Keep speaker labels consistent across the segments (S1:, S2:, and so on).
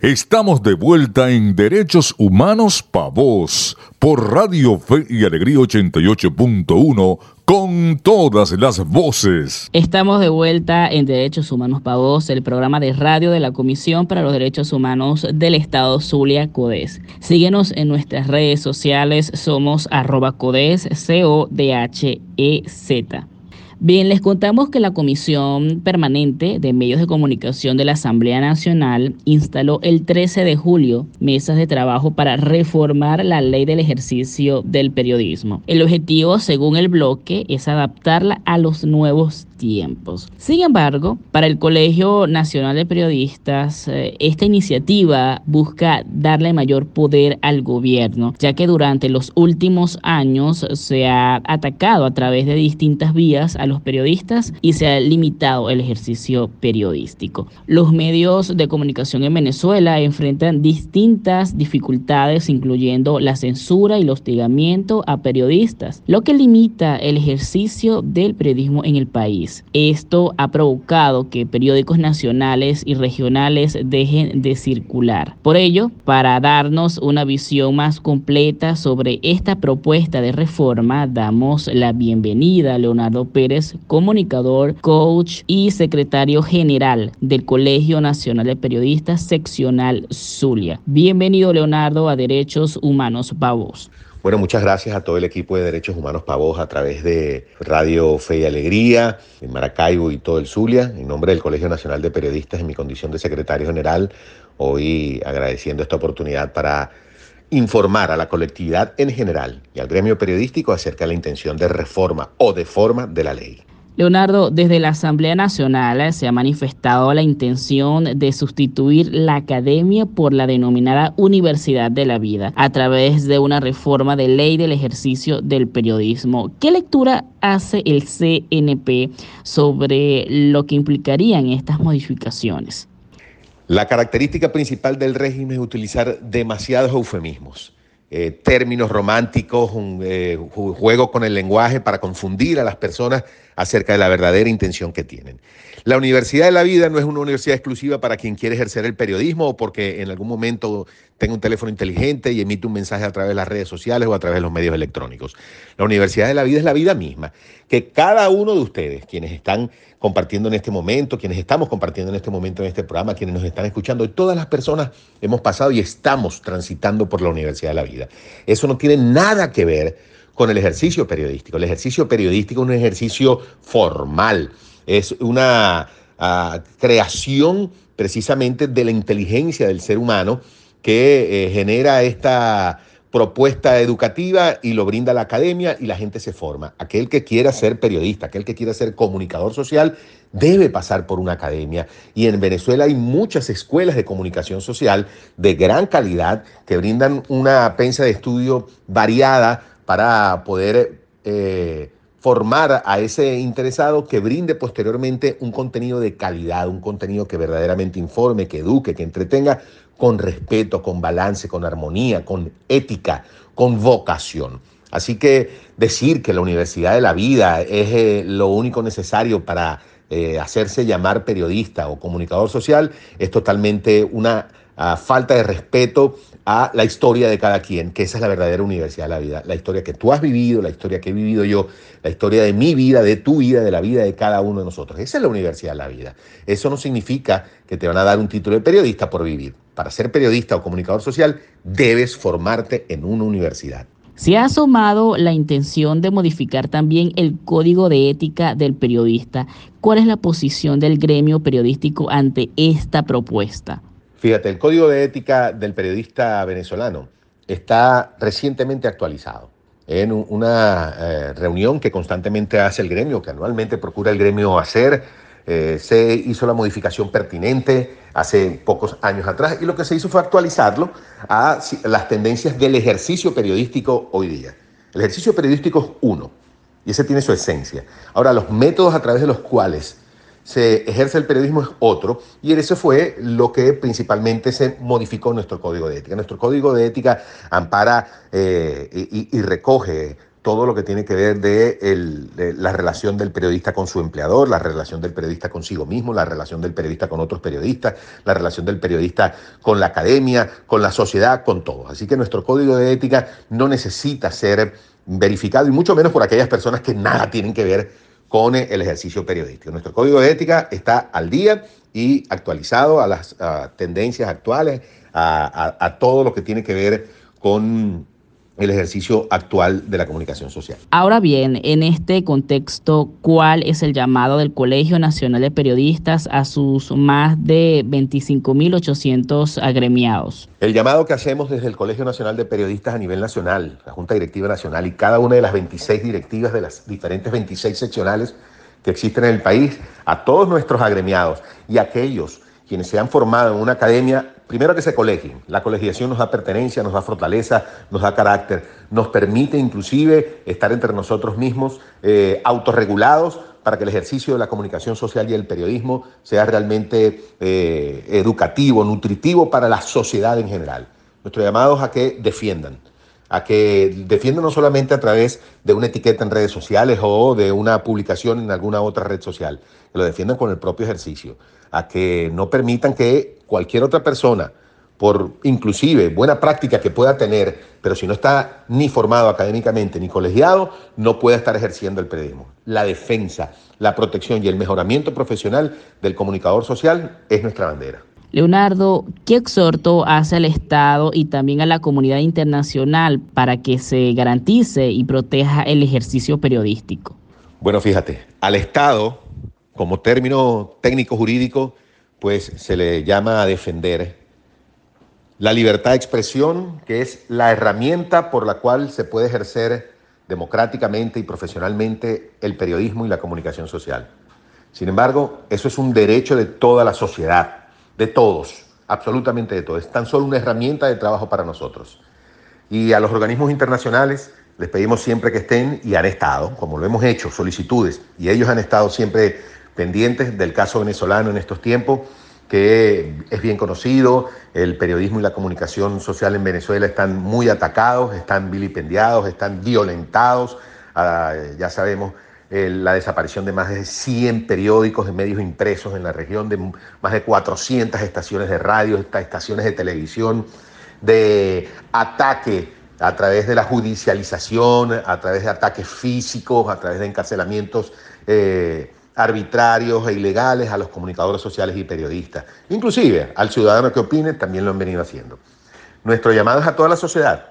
S1: Estamos de vuelta en Derechos Humanos Pa' Vos por Radio Fe y Alegría 88.1 con todas las voces.
S2: Estamos de vuelta en Derechos Humanos Pa' Vos, el programa de radio de la Comisión para los Derechos Humanos del Estado Zulia Codes. Síguenos en nuestras redes sociales, somos arroba codes, C-O-D-H-E-Z. Bien, les contamos que la Comisión Permanente de Medios de Comunicación de la Asamblea Nacional instaló el 13 de julio mesas de trabajo para reformar la ley del ejercicio del periodismo. El objetivo, según el bloque, es adaptarla a los nuevos tiempos. Sin embargo, para el Colegio Nacional de Periodistas, eh, esta iniciativa busca darle mayor poder al gobierno, ya que durante los últimos años se ha atacado a través de distintas vías los periodistas y se ha limitado el ejercicio periodístico. Los medios de comunicación en Venezuela enfrentan distintas dificultades, incluyendo la censura y el hostigamiento a periodistas, lo que limita el ejercicio del periodismo en el país. Esto ha provocado que periódicos nacionales y regionales dejen de circular. Por ello, para darnos una visión más completa sobre esta propuesta de reforma, damos la bienvenida a Leonardo Pérez, comunicador, coach y secretario general del Colegio Nacional de Periodistas Seccional Zulia. Bienvenido, Leonardo, a Derechos Humanos Pavos.
S3: Bueno, muchas gracias a todo el equipo de Derechos Humanos Pavos a través de Radio Fe y Alegría, en Maracaibo y todo el Zulia, en nombre del Colegio Nacional de Periodistas en mi condición de secretario general, hoy agradeciendo esta oportunidad para informar a la colectividad en general y al gremio periodístico acerca de la intención de reforma o de forma de la ley.
S2: Leonardo, desde la Asamblea Nacional eh, se ha manifestado la intención de sustituir la academia por la denominada Universidad de la Vida a través de una reforma de ley del ejercicio del periodismo. ¿Qué lectura hace el CNP sobre lo que implicarían estas modificaciones?
S3: La característica principal del régimen es utilizar demasiados eufemismos. Eh, términos románticos, un eh, juego con el lenguaje para confundir a las personas acerca de la verdadera intención que tienen. La Universidad de la Vida no es una universidad exclusiva para quien quiere ejercer el periodismo o porque en algún momento tenga un teléfono inteligente y emite un mensaje a través de las redes sociales o a través de los medios electrónicos. La Universidad de la Vida es la vida misma, que cada uno de ustedes, quienes están compartiendo en este momento, quienes estamos compartiendo en este momento en este programa, quienes nos están escuchando, y todas las personas hemos pasado y estamos transitando por la Universidad de la Vida. Eso no tiene nada que ver con el ejercicio periodístico. El ejercicio periodístico es un ejercicio formal, es una ah, creación precisamente de la inteligencia del ser humano que eh, genera esta propuesta educativa y lo brinda la academia y la gente se forma. Aquel que quiera ser periodista, aquel que quiera ser comunicador social, debe pasar por una academia. Y en Venezuela hay muchas escuelas de comunicación social de gran calidad que brindan una pensa de estudio variada para poder eh, formar a ese interesado que brinde posteriormente un contenido de calidad, un contenido que verdaderamente informe, que eduque, que entretenga con respeto, con balance, con armonía, con ética, con vocación. Así que decir que la Universidad de la Vida es eh, lo único necesario para eh, hacerse llamar periodista o comunicador social es totalmente una ah, falta de respeto a la historia de cada quien, que esa es la verdadera universidad de la vida, la historia que tú has vivido, la historia que he vivido yo, la historia de mi vida, de tu vida, de la vida de cada uno de nosotros. Esa es la universidad de la vida. Eso no significa que te van a dar un título de periodista por vivir. Para ser periodista o comunicador social, debes formarte en una universidad.
S2: Se ha asomado la intención de modificar también el código de ética del periodista. ¿Cuál es la posición del gremio periodístico ante esta propuesta?
S3: Fíjate, el código de ética del periodista venezolano está recientemente actualizado en una eh, reunión que constantemente hace el gremio, que anualmente procura el gremio hacer. Eh, se hizo la modificación pertinente hace pocos años atrás y lo que se hizo fue actualizarlo a las tendencias del ejercicio periodístico hoy día. El ejercicio periodístico es uno y ese tiene su esencia. Ahora, los métodos a través de los cuales se ejerce el periodismo es otro, y eso fue lo que principalmente se modificó nuestro código de ética. Nuestro código de ética ampara eh, y, recoge todo lo que tiene que ver de, la relación del periodista con su empleador, la relación del periodista consigo mismo, la relación del periodista con otros periodistas, la relación del periodista con la academia, con la sociedad, con todo. Así que nuestro código de ética no necesita ser verificado y mucho menos por aquellas personas que nada tienen que ver con el ejercicio periodístico. Nuestro código de ética está al día y actualizado a las tendencias actuales, a todo lo que tiene que ver con el ejercicio actual de la comunicación social.
S2: Ahora bien, en este contexto, ¿cuál es el llamado del Colegio Nacional de Periodistas a sus más de 25.800 agremiados?
S3: El llamado que hacemos desde el Colegio Nacional de Periodistas a nivel nacional, la Junta Directiva Nacional y cada una de las 26 directivas de las diferentes 26 seccionales que existen en el país, a todos nuestros agremiados y aquellos quienes se han formado en una academia primero que se colegien. La colegiación nos da pertenencia, nos da fortaleza, nos da carácter, nos permite inclusive estar entre nosotros mismos eh, autorregulados para que el ejercicio de la comunicación social y el periodismo sea realmente eh, educativo, nutritivo para la sociedad en general. Nuestro llamado es a que defiendan, a que defiendan no solamente a través de una etiqueta en redes sociales o de una publicación en alguna otra red social, que lo defiendan con el propio ejercicio, a que no permitan que cualquier otra persona, por inclusive buena práctica que pueda tener, pero si no está ni formado académicamente ni colegiado, no pueda estar ejerciendo el periodismo. La defensa, la protección y el mejoramiento profesional del comunicador social es nuestra bandera.
S2: Leonardo, ¿qué exhorto hace al Estado y también a la comunidad internacional para que se garantice y proteja el ejercicio periodístico?
S3: Bueno, fíjate, al Estado, como término técnico jurídico, pues se le llama a defender la libertad de expresión, que es la herramienta por la cual se puede ejercer democráticamente y profesionalmente el periodismo y la comunicación social. Sin embargo, eso es un derecho de toda la sociedad, de todos, absolutamente de todos. Es tan solo una herramienta de trabajo para nosotros. Y a los organismos internacionales les pedimos siempre que estén y han estado, como lo hemos hecho, solicitudes, y ellos han estado siempre pendientes del caso venezolano en estos tiempos, que es bien conocido, el periodismo y la comunicación social en Venezuela están muy atacados, están vilipendiados, están violentados, ah, ya sabemos la desaparición de más de 100 periódicos de medios impresos en la región, de más de 400 estaciones de radio, estaciones de televisión, de ataque a través de la judicialización, a través de ataques físicos, a través de encarcelamientos eh, arbitrarios e ilegales a los comunicadores sociales y periodistas. Inclusive al ciudadano que opine también lo han venido haciendo. Nuestro llamado es a toda la sociedad,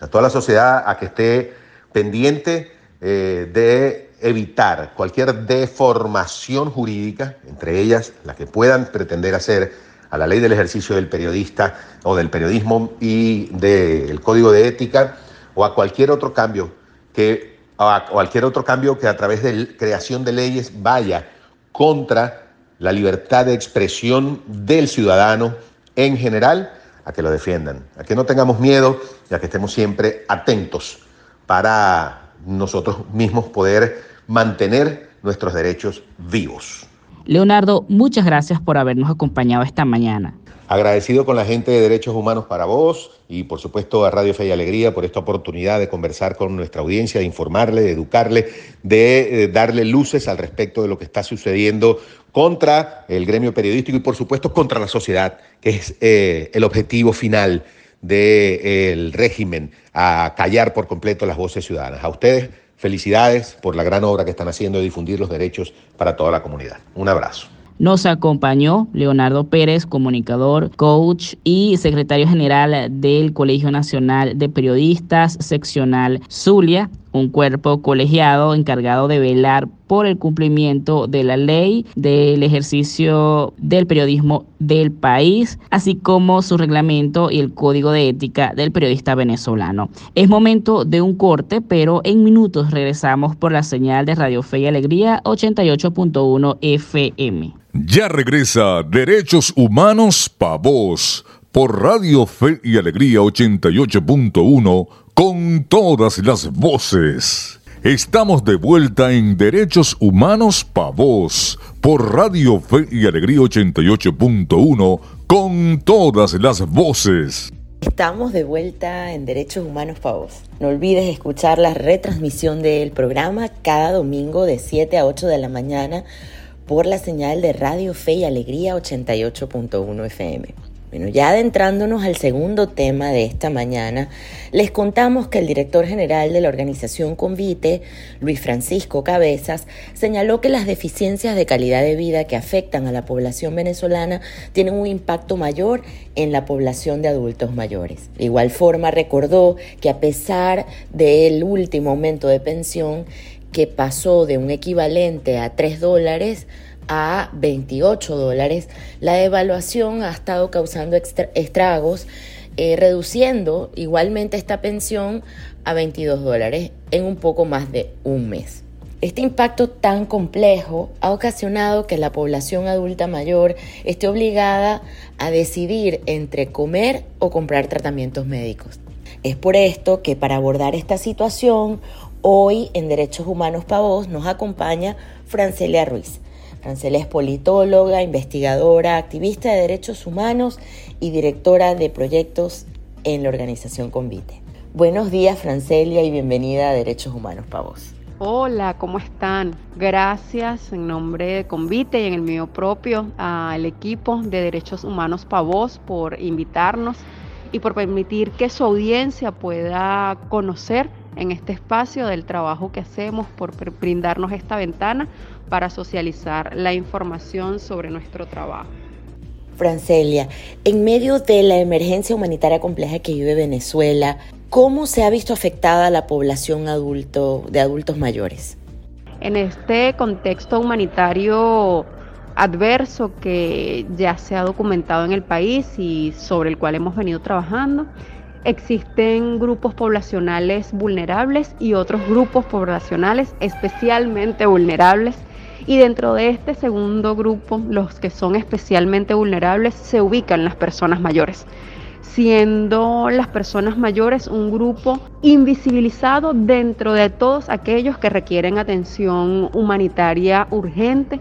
S3: a toda la sociedad a que esté pendiente eh, de evitar cualquier deformación jurídica, entre ellas la que puedan pretender hacer a la ley del ejercicio del periodista o del periodismo y del código de ética o a cualquier otro cambio que a cualquier otro cambio que a través de creación de leyes vaya contra la libertad de expresión del ciudadano en general, a que lo defiendan, a que no tengamos miedo y a que estemos siempre atentos para nosotros mismos poder mantener nuestros derechos vivos.
S2: Leonardo, muchas gracias por habernos acompañado esta mañana.
S3: Agradecido con la gente de Derechos Humanos para Vos y por supuesto a Radio Fe y Alegría por esta oportunidad de conversar con nuestra audiencia, de informarle, de educarle, de eh, darle luces al respecto de lo que está sucediendo contra el gremio periodístico y por supuesto contra la sociedad, que es eh, el objetivo final del régimen, a callar por completo las voces ciudadanas. A ustedes, felicidades por la gran obra que están haciendo de difundir los derechos para toda la comunidad. Un abrazo.
S2: Nos acompañó Leonardo Pérez, comunicador, coach y secretario general del Colegio Nacional de Periodistas Seccional Zulia, un cuerpo colegiado encargado de velar por el cumplimiento de la ley del ejercicio del periodismo del país, así como su reglamento y el código de ética del periodista venezolano. Es momento de un corte, pero en minutos regresamos por la señal de Radio Fe y Alegría 88.1 FM.
S1: Ya regresa Derechos Humanos Pa' Vos por Radio Fe y Alegría 88.1 con todas las voces. Estamos de vuelta en Derechos Humanos Pa' Vos por Radio Fe y Alegría 88.1 con todas las voces.
S4: Estamos de vuelta en Derechos Humanos para vos. No olvides escuchar la retransmisión del programa cada domingo de 7 a 8 de la mañana por la señal de Radio Fe y Alegría 88.1 FM. Bueno, ya adentrándonos al segundo tema de esta mañana, les contamos que el director general de la organización Convite, Luis Francisco Cabezas, señaló que las deficiencias de calidad de vida que afectan a la población venezolana tienen un impacto mayor en la población de adultos mayores. De igual forma, recordó que a pesar del último aumento de pensión, que pasó de un equivalente a 3 dólares, a 28 dólares, la evaluación ha estado causando estragos, eh, reduciendo igualmente esta pensión a 22 dólares en un poco más de un mes. Este impacto tan complejo ha ocasionado que la población adulta mayor esté obligada a decidir entre comer o comprar tratamientos médicos. Es por esto que para abordar esta situación, hoy en Derechos Humanos Pavos nos acompaña Francelia Ruiz. Francela es politóloga, investigadora, activista de derechos humanos y directora de proyectos en la organización Convite. Buenos días, Francelia, y bienvenida a Derechos Humanos para vos.
S5: Hola, ¿cómo están? Gracias en nombre de Convite y en el mío propio al equipo de Derechos Humanos para vos por invitarnos y por permitir que su audiencia pueda conocer en este espacio del trabajo que hacemos, por brindarnos esta ventana para socializar la información sobre nuestro trabajo.
S4: Francelia, en medio de la emergencia humanitaria compleja que vive Venezuela, ¿cómo se ha visto afectada la población adulto, de adultos mayores?
S5: En este contexto humanitario adverso que ya se ha documentado en el país y sobre el cual hemos venido trabajando, existen grupos poblacionales vulnerables y otros grupos poblacionales especialmente vulnerables y dentro de este segundo grupo, los que son especialmente vulnerables, se ubican las personas mayores siendo las personas mayores un grupo invisibilizado dentro de todos aquellos que requieren atención humanitaria urgente.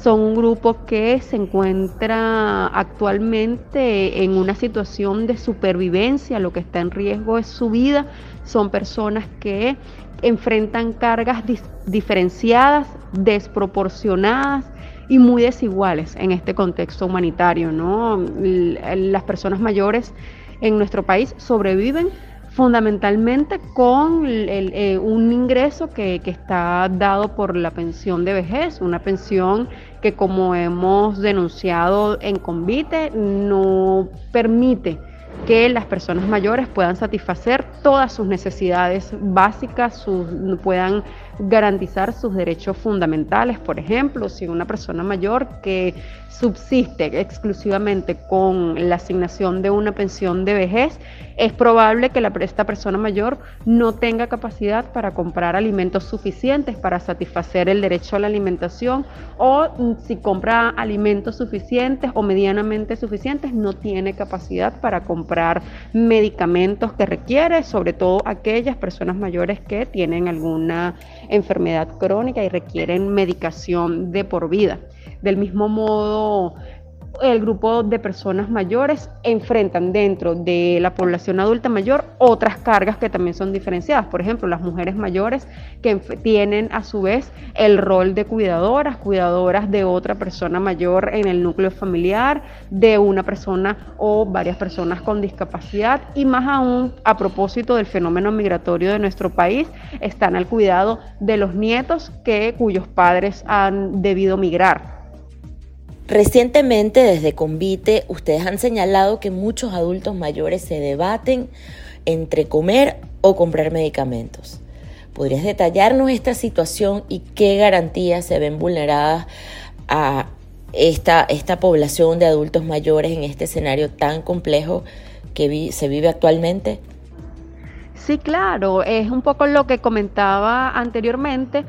S5: Son un grupo que se encuentra actualmente en una situación de supervivencia, lo que está en riesgo es su vida. Son personas que enfrentan cargas diferenciadas, desproporcionadas y muy desiguales en este contexto humanitario. ¿no? Las personas mayores en nuestro país sobreviven fundamentalmente con eh, un ingreso que, que, está dado por la pensión de vejez, una pensión que como hemos denunciado en Convite no permite que las personas mayores puedan satisfacer todas sus necesidades básicas, sus, puedan garantizar sus derechos fundamentales. Por ejemplo, si una persona mayor que subsiste exclusivamente con la asignación de una pensión de vejez, es probable que la, esta persona mayor no tenga capacidad para comprar alimentos suficientes para satisfacer el derecho a la alimentación o mm, si compra alimentos suficientes o medianamente suficientes, no tiene capacidad para comprar medicamentos que requiere, sobre todo aquellas personas mayores que tienen alguna enfermedad crónica y requieren medicación de por vida. Del mismo modo, el grupo de personas mayores enfrentan dentro de la población adulta mayor otras cargas que también son diferenciadas. Por ejemplo, las mujeres mayores que tienen a su vez el rol de cuidadoras, cuidadoras de otra persona mayor en el núcleo familiar, de una persona o varias personas con discapacidad y más aún a propósito del fenómeno migratorio de nuestro país, están al cuidado de los nietos que cuyos padres han debido migrar
S4: Recientemente desde Convite ustedes han señalado que muchos adultos mayores se debaten entre comer o comprar medicamentos. ¿Podrías detallarnos esta situación y qué garantías se ven vulneradas a esta, esta población de adultos mayores en este escenario tan complejo que se vive actualmente?
S5: Sí, claro, es un poco lo que comentaba anteriormente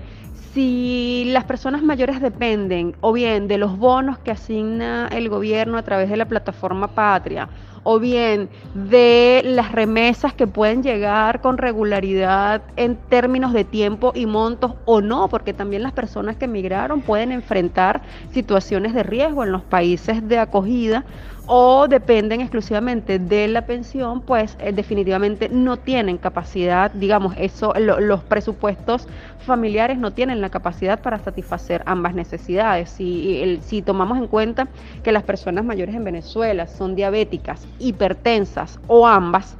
S5: si las personas mayores dependen o bien de los bonos que asigna el gobierno a través de la plataforma Patria o bien de las remesas que pueden llegar con regularidad en términos de tiempo y montos o no, porque también las personas que emigraron pueden enfrentar situaciones de riesgo en los países de acogida o dependen exclusivamente de la pensión, pues eh, definitivamente no tienen capacidad, digamos, eso, los presupuestos familiares no tienen la capacidad para satisfacer ambas necesidades. Si, si tomamos en cuenta que las personas mayores en Venezuela son diabéticas, hipertensas o ambas,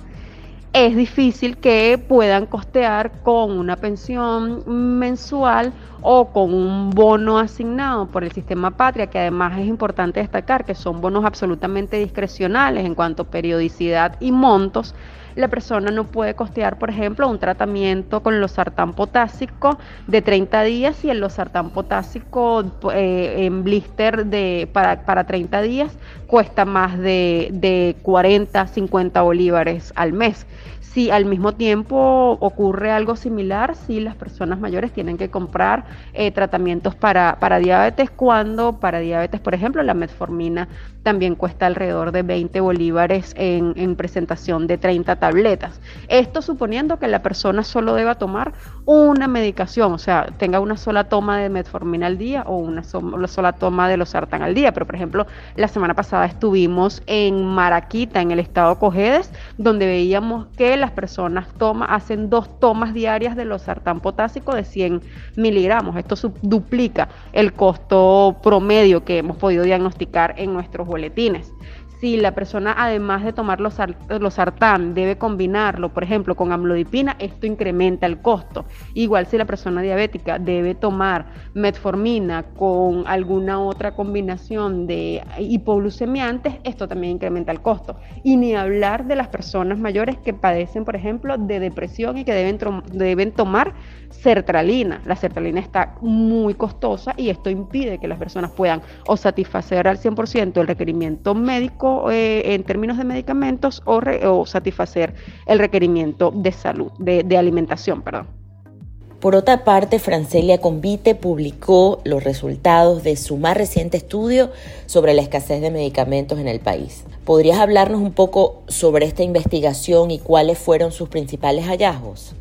S5: es difícil que puedan costear con una pensión mensual o con un bono asignado por el sistema patria, que además es importante destacar que son bonos absolutamente discrecionales en cuanto a periodicidad y montos, la persona no puede costear, por ejemplo, un tratamiento con losartán potásico de 30 días y el losartán potásico eh, en blister de, para, para 30 días cuesta más de, de 40, 50 bolívares al mes. Si al mismo tiempo ocurre algo similar, si las personas mayores tienen que comprar eh, tratamientos para, para diabetes, cuando para diabetes, por ejemplo, la metformina también cuesta alrededor de 20 bolívares en, en, presentación de 30 tabletas. Esto suponiendo que la persona solo deba tomar una medicación, o sea, tenga una sola toma de metformina al día o una, sola toma de los sartán al día. Pero, por ejemplo, la semana pasada estuvimos en Maraquita, en el estado Cojedes, donde veíamos que la personas toma, hacen dos tomas diarias de los sartán potásico de 100 miligramos. Esto duplica el costo promedio que hemos podido diagnosticar en nuestros boletines si la persona además de tomar los, los sartán debe combinarlo, por ejemplo, con amlodipina, esto incrementa el costo. Igual si la persona diabética debe tomar metformina con alguna otra combinación de hipoglucemiantes, esto también incrementa el costo. Y ni hablar de las personas mayores que padecen, por ejemplo, de depresión y que deben, deben tomar sertralina. La sertralina está muy costosa y esto impide que las personas puedan o satisfacer al 100% el requerimiento médico eh, en términos de medicamentos o, satisfacer el requerimiento de salud, de, de alimentación, perdón.
S4: Por otra parte, Francelia Convite publicó los resultados de su más reciente estudio sobre la escasez de medicamentos en el país. ¿Podrías hablarnos un poco sobre esta investigación y cuáles fueron sus principales hallazgos?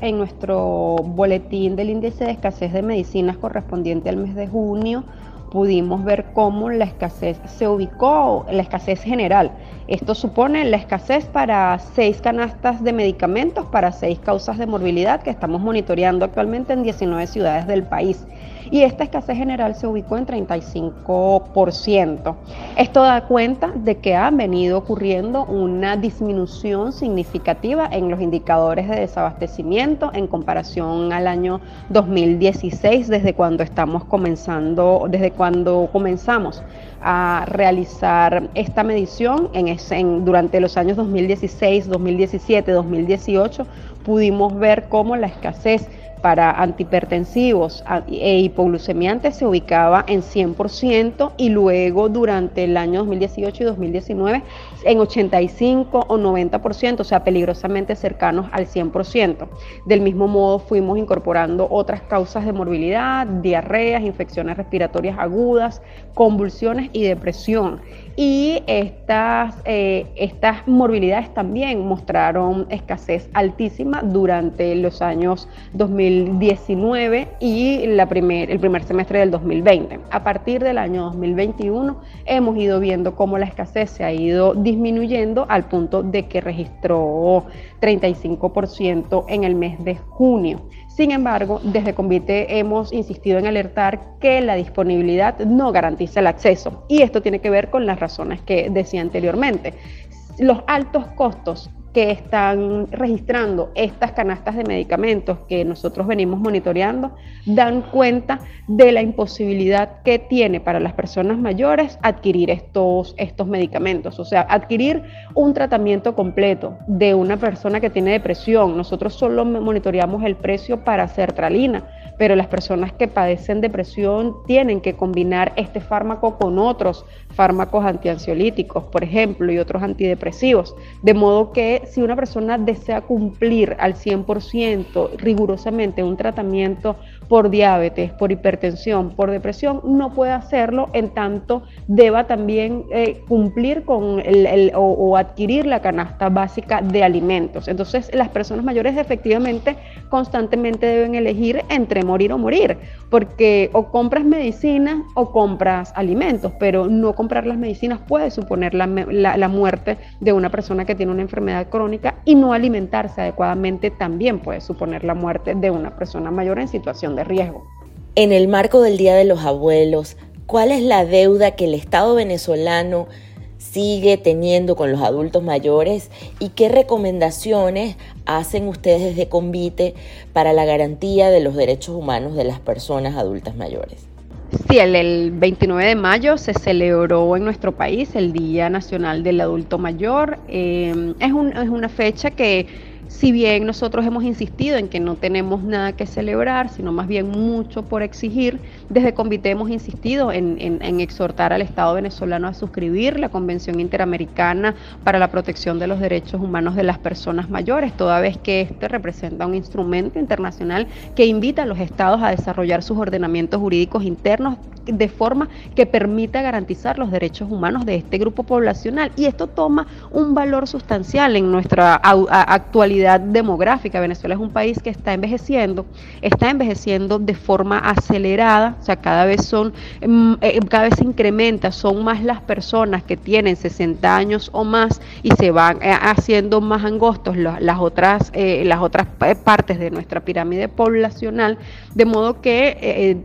S5: en nuestro boletín del índice de escasez de medicinas correspondiente al mes de junio, pudimos ver cómo la escasez se ubicó, la escasez general. Esto supone la escasez para seis canastas de medicamentos para seis causas de morbilidad que estamos monitoreando actualmente en 19 ciudades del país y esta escasez general se ubicó en 35%. Esto da cuenta de que ha venido ocurriendo una disminución significativa en los indicadores de desabastecimiento en comparación al año 2016, desde cuando estamos comenzando, desde cuando comenzamos a realizar esta medición en, durante los años 2016, 2017, 2018, pudimos ver cómo la escasez para antihipertensivos e hipoglucemiantes se ubicaba en 100% y luego durante el año 2018 y 2019 en 85 o 90%, o sea, peligrosamente cercanos al 100%. Del mismo modo fuimos incorporando otras causas de morbilidad, diarreas, infecciones respiratorias agudas, convulsiones y depresión. Y estas, eh, estas morbilidades también mostraron escasez altísima durante los años 2019 y la primer, el primer semestre del 2020. A partir del año 2021 hemos ido viendo cómo la escasez se ha ido disminuyendo al punto de que registró 35% en el mes de junio. Sin embargo, desde Convite hemos insistido en alertar que la disponibilidad no garantiza el acceso y esto tiene que ver con las razones que decía anteriormente. Los altos costos que están registrando estas canastas de medicamentos que nosotros venimos monitoreando dan cuenta de la imposibilidad que tiene para las personas mayores adquirir estos, estos medicamentos. O sea, adquirir un tratamiento completo de una persona que tiene depresión. Nosotros solo monitoreamos el precio para sertralina, pero las personas que padecen depresión tienen que combinar este fármaco con otros fármacos antiansiolíticos, por ejemplo, y otros antidepresivos. De modo que si una persona desea cumplir al 100% rigurosamente un tratamiento por diabetes, por hipertensión, por depresión, no puede hacerlo en tanto deba también eh, cumplir con el, o, adquirir la canasta básica de alimentos. Entonces, las personas mayores efectivamente constantemente deben elegir entre morir o morir, porque o compras medicina o compras alimentos, pero no comprar las medicinas puede suponer la, la muerte de una persona que tiene una enfermedad crónica y no alimentarse adecuadamente también puede suponer la muerte de una persona mayor en situación de riesgo.
S4: En el marco del Día de los Abuelos, ¿cuál es la deuda que el Estado venezolano sigue teniendo con los adultos mayores y qué recomendaciones hacen ustedes desde Convite para la garantía de los derechos humanos de las personas adultas mayores?
S5: Sí, el, 29 de mayo se celebró en nuestro país el Día Nacional del Adulto Mayor. Eh, es, es una fecha que si bien nosotros hemos insistido en que no tenemos nada que celebrar, sino más bien mucho por exigir, desde Convite hemos insistido en, exhortar al Estado venezolano a suscribir la Convención Interamericana para la Protección de los Derechos Humanos de las Personas Mayores, toda vez que este representa un instrumento internacional que invita a los estados a desarrollar sus ordenamientos jurídicos internos de forma que permita garantizar los derechos humanos de este grupo poblacional. Y esto toma un valor sustancial en nuestra actualidad demográfica. Venezuela es un país que está envejeciendo, está envejeciendo de forma acelerada, o sea, cada vez son, mm, eh, cada vez se incrementa, son más las personas que tienen 60 años o más y se van eh, haciendo más angostos las otras, eh, las otras partes de nuestra pirámide poblacional, de modo que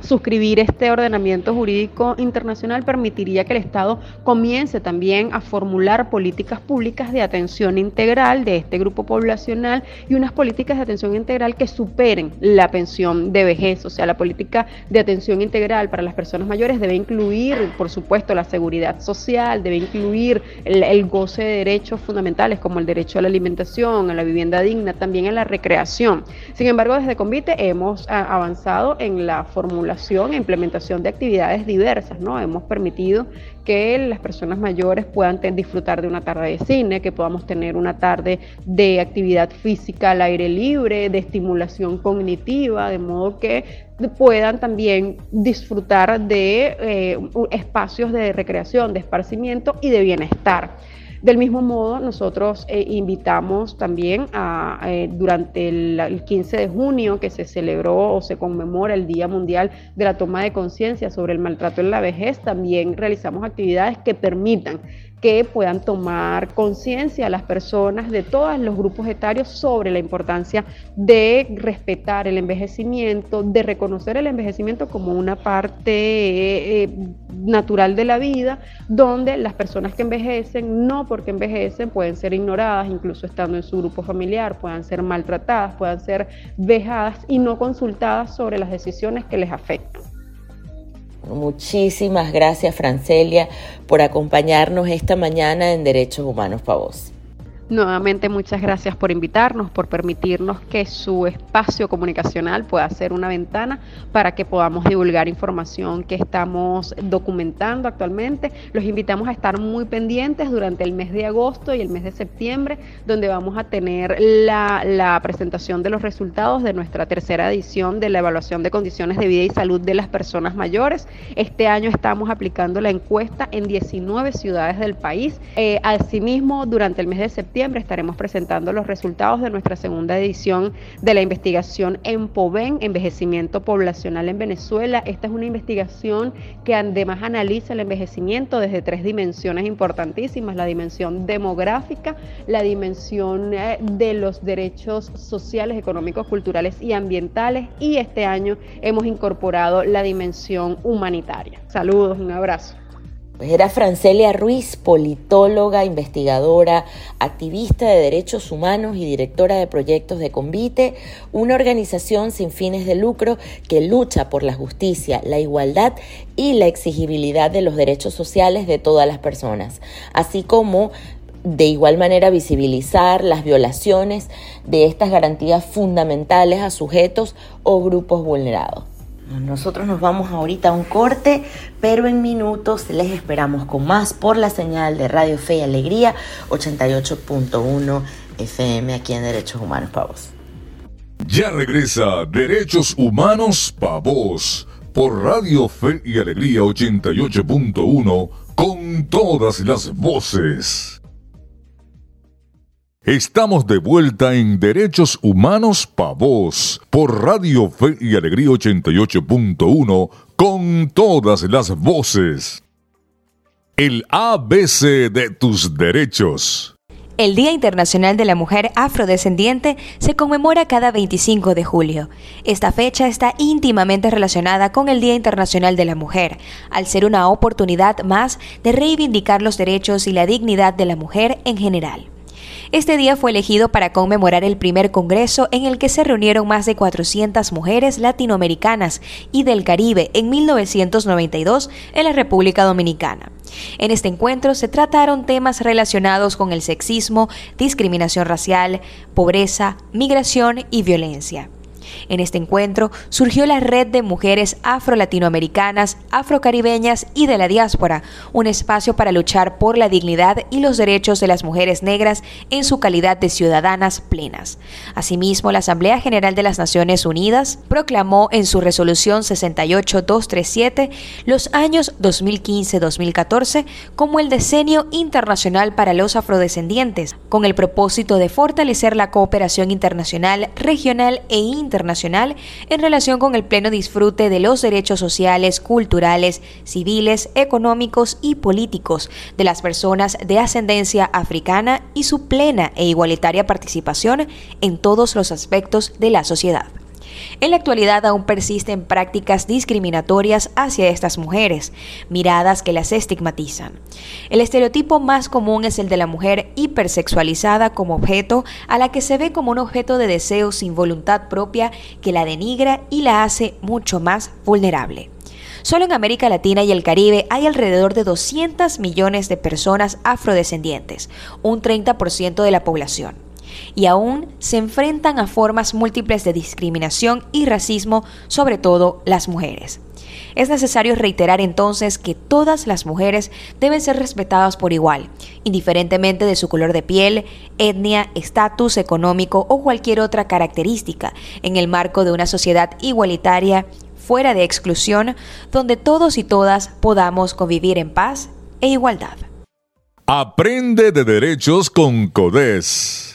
S5: suscribir este ordenamiento jurídico internacional permitiría que el Estado comience también a formular políticas públicas de atención integral de este grupo poblacional y unas políticas de atención integral que superen la pensión de vejez. O sea, la política de atención integral para las personas mayores debe incluir, por supuesto, la seguridad social, debe incluir el, goce de derechos fundamentales como el derecho a la alimentación, a la vivienda digna, también en la recreación. Sin embargo, desde Convite hemos avanzado en la formulación e implementación de actividades diversas, ¿no? Hemos permitido que las personas mayores puedan disfrutar de una tarde de cine, que podamos tener una tarde de actividad física al aire libre, de estimulación cognitiva, de modo que puedan también disfrutar de eh, espacios de recreación, de esparcimiento y de bienestar. Del mismo modo, nosotros eh, invitamos también a, eh, durante el, 15 de junio que se celebró o se conmemora el Día Mundial de la Toma de Conciencia sobre el Maltrato en la Vejez, también realizamos actividades que permitan que puedan tomar conciencia las personas de todos los grupos etarios sobre la importancia de respetar el envejecimiento, de reconocer el envejecimiento como una parte eh, natural de la vida, donde las personas que envejecen, no porque envejecen, pueden ser ignoradas, incluso estando en su grupo familiar, puedan ser maltratadas, puedan ser vejadas y no consultadas sobre las decisiones que les afectan.
S4: Muchísimas gracias, Francelia, por acompañarnos esta mañana en Derechos Humanos para Vos.
S5: Nuevamente muchas gracias por invitarnos, por permitirnos que su espacio comunicacional pueda ser una ventana para que podamos divulgar información que estamos documentando actualmente. Los invitamos a estar muy pendientes durante el mes de agosto y el mes de septiembre, donde vamos a tener la, presentación de los resultados de nuestra tercera edición de la evaluación de condiciones de vida y salud de las personas mayores. Este año estamos aplicando la encuesta en 19 ciudades del país. Eh, asimismo, durante el mes de septiembre, estaremos presentando los resultados de nuestra segunda edición de la investigación en POVEN, envejecimiento poblacional en Venezuela. Esta es una investigación que además analiza el envejecimiento desde tres dimensiones importantísimas, la dimensión demográfica, la dimensión eh, de los derechos sociales, económicos, culturales y ambientales y este año hemos incorporado la dimensión humanitaria. Saludos, un abrazo.
S4: Pues era Francelia Ruiz, politóloga, investigadora, activista de derechos humanos y directora de proyectos de Convite, una organización sin fines de lucro que lucha por la justicia, la igualdad y la exigibilidad de los derechos sociales de todas las personas, así como de igual manera visibilizar las violaciones de estas garantías fundamentales a sujetos o grupos vulnerados. Nosotros nos vamos ahorita a un corte, pero en minutos les esperamos con más por la señal de Radio Fe y Alegría 88.1 FM aquí en Derechos Humanos para Vos.
S1: Ya regresa Derechos Humanos para Vos por Radio Fe y Alegría 88.1 con todas las voces. Estamos de vuelta en Derechos Humanos Pa' Vos por Radio Fe y Alegría 88.1 con todas las voces. El ABC de tus derechos.
S6: El Día Internacional de la Mujer Afrodescendiente se conmemora cada 25 de julio. Esta fecha está íntimamente relacionada con el Día Internacional de la Mujer, al ser una oportunidad más de reivindicar los derechos y la dignidad de la mujer en general. Este día fue elegido para conmemorar el primer congreso en el que se reunieron más de 400 mujeres latinoamericanas y del Caribe en 1992 en la República Dominicana. En este encuentro se trataron temas relacionados con el sexismo, discriminación racial, pobreza, migración y violencia. En este encuentro surgió la Red de Mujeres Afro-Latinoamericanas, Afrocaribeñas y de la Diáspora, un espacio para luchar por la dignidad y los derechos de las mujeres negras en su calidad de ciudadanas plenas. Asimismo, la Asamblea General de las Naciones Unidas proclamó en su resolución 68237 los años 2015-2014 como el decenio internacional para los afrodescendientes, con el propósito de fortalecer la cooperación internacional, regional e internacional en relación con el pleno disfrute de los derechos sociales, culturales, civiles, económicos y políticos de las personas de ascendencia africana y su plena e igualitaria participación en todos los aspectos de la sociedad. En la actualidad aún persisten prácticas discriminatorias hacia estas mujeres, miradas que las estigmatizan. El estereotipo más común es el de la mujer hipersexualizada como objeto, a la que se ve como un objeto de deseo sin voluntad propia que la denigra y la hace mucho más vulnerable. Solo en América Latina y el Caribe hay alrededor de 200 millones de personas afrodescendientes, un 30% de la población y aún se enfrentan a formas múltiples de discriminación y racismo, sobre todo las mujeres. Es necesario reiterar entonces que todas las mujeres deben ser respetadas por igual, indiferentemente de su color de piel, etnia, estatus económico o cualquier otra característica, en el marco de una sociedad igualitaria, fuera de exclusión, donde todos y todas podamos convivir en paz e igualdad.
S1: Aprende de derechos con CODES.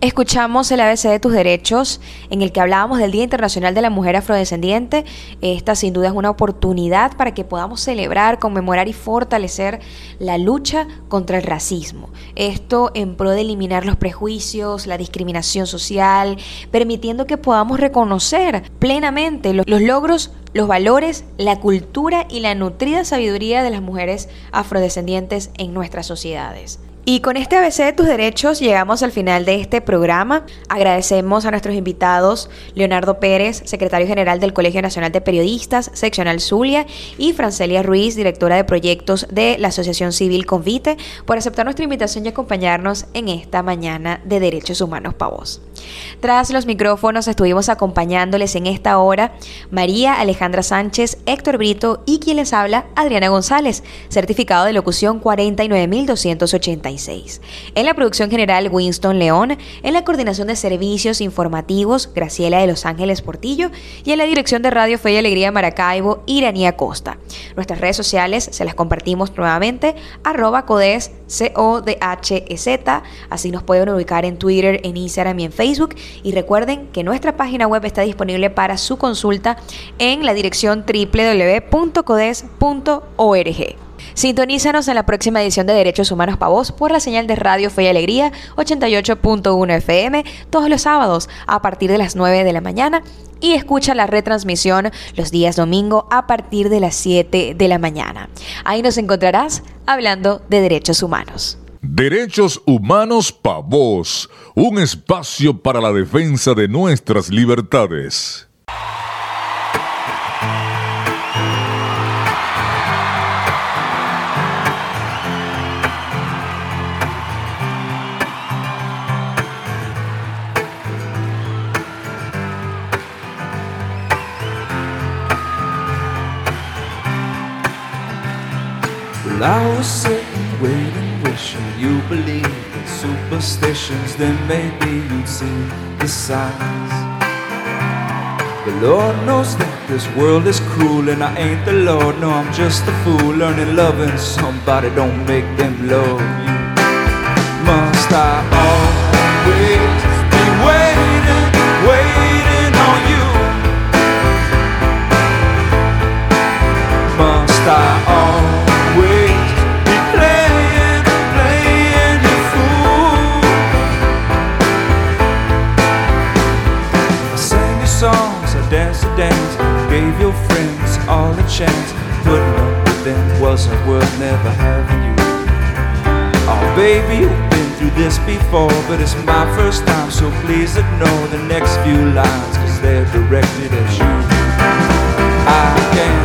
S6: Escuchamos el ABC de tus derechos, en el que hablábamos del Día Internacional de la Mujer Afrodescendiente. Esta sin duda es una oportunidad para que podamos celebrar, conmemorar y fortalecer la lucha contra el racismo. Esto en pro de eliminar los prejuicios, la discriminación social, permitiendo que podamos reconocer plenamente los, los logros los valores, la cultura y la nutrida sabiduría de las mujeres afrodescendientes en nuestras sociedades. Y con este ABC de tus derechos llegamos al final de este programa. Agradecemos a nuestros invitados, Leonardo Pérez, secretario general del Colegio Nacional de Periodistas, seccional Zulia, y Francelia Ruiz, directora de proyectos de la Asociación Civil Convite, por aceptar nuestra invitación y acompañarnos en esta mañana de Derechos Humanos para vos. Tras los micrófonos estuvimos acompañándoles en esta hora María Alejandra Sánchez, Héctor Brito y quien les habla, Adriana González, certificado de locución 49285. En la producción general, Winston León. En la coordinación de servicios informativos, Graciela de Los Ángeles Portillo. Y en la dirección de Radio Fe y Alegría Maracaibo, Iranía Costa. Nuestras redes sociales se las compartimos nuevamente, arroba codes, C-O-D-H-E-Z. Así nos pueden ubicar en Twitter, en Instagram y en Facebook. Y recuerden que nuestra página web está disponible para su consulta en la dirección www.codes.org. Sintonízanos en la próxima edición de Derechos Humanos para Vos por la señal de Radio Fe y Alegría 88.1 FM todos los sábados a partir de las 9 de la mañana y escucha la retransmisión los días domingo a partir de las 7 de la mañana. Ahí nos encontrarás hablando de derechos humanos.
S1: Derechos Humanos para Vos, un espacio para la defensa de nuestras libertades.
S7: Will sit and wait and wish you believe in superstitions, then maybe you'd see the signs. The Lord knows that this world is cruel and I ain't the Lord, no, I'm just a fool learning loving somebody don't make them love you. Must I always them wasn't worth never having you. Oh, baby, you've been through this before, but it's my first time, so please ignore the next few lines, cause they're directed at you. I can't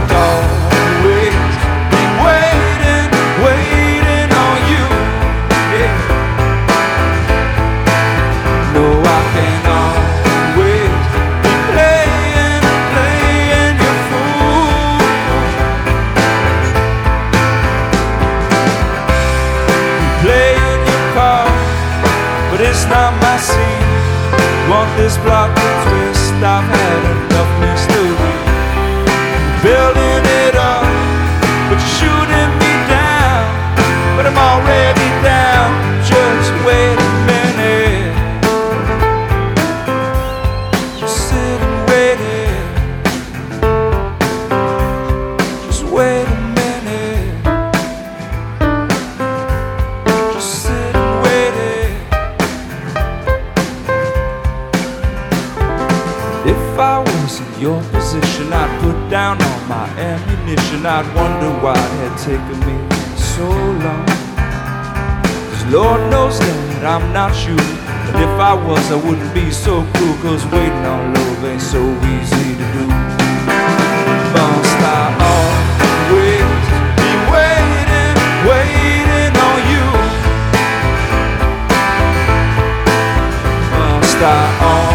S7: And if I was, I wouldn't be so cruel. Cause waiting on love ain't so easy to do. Must I always be waiting, waiting on you? Must I always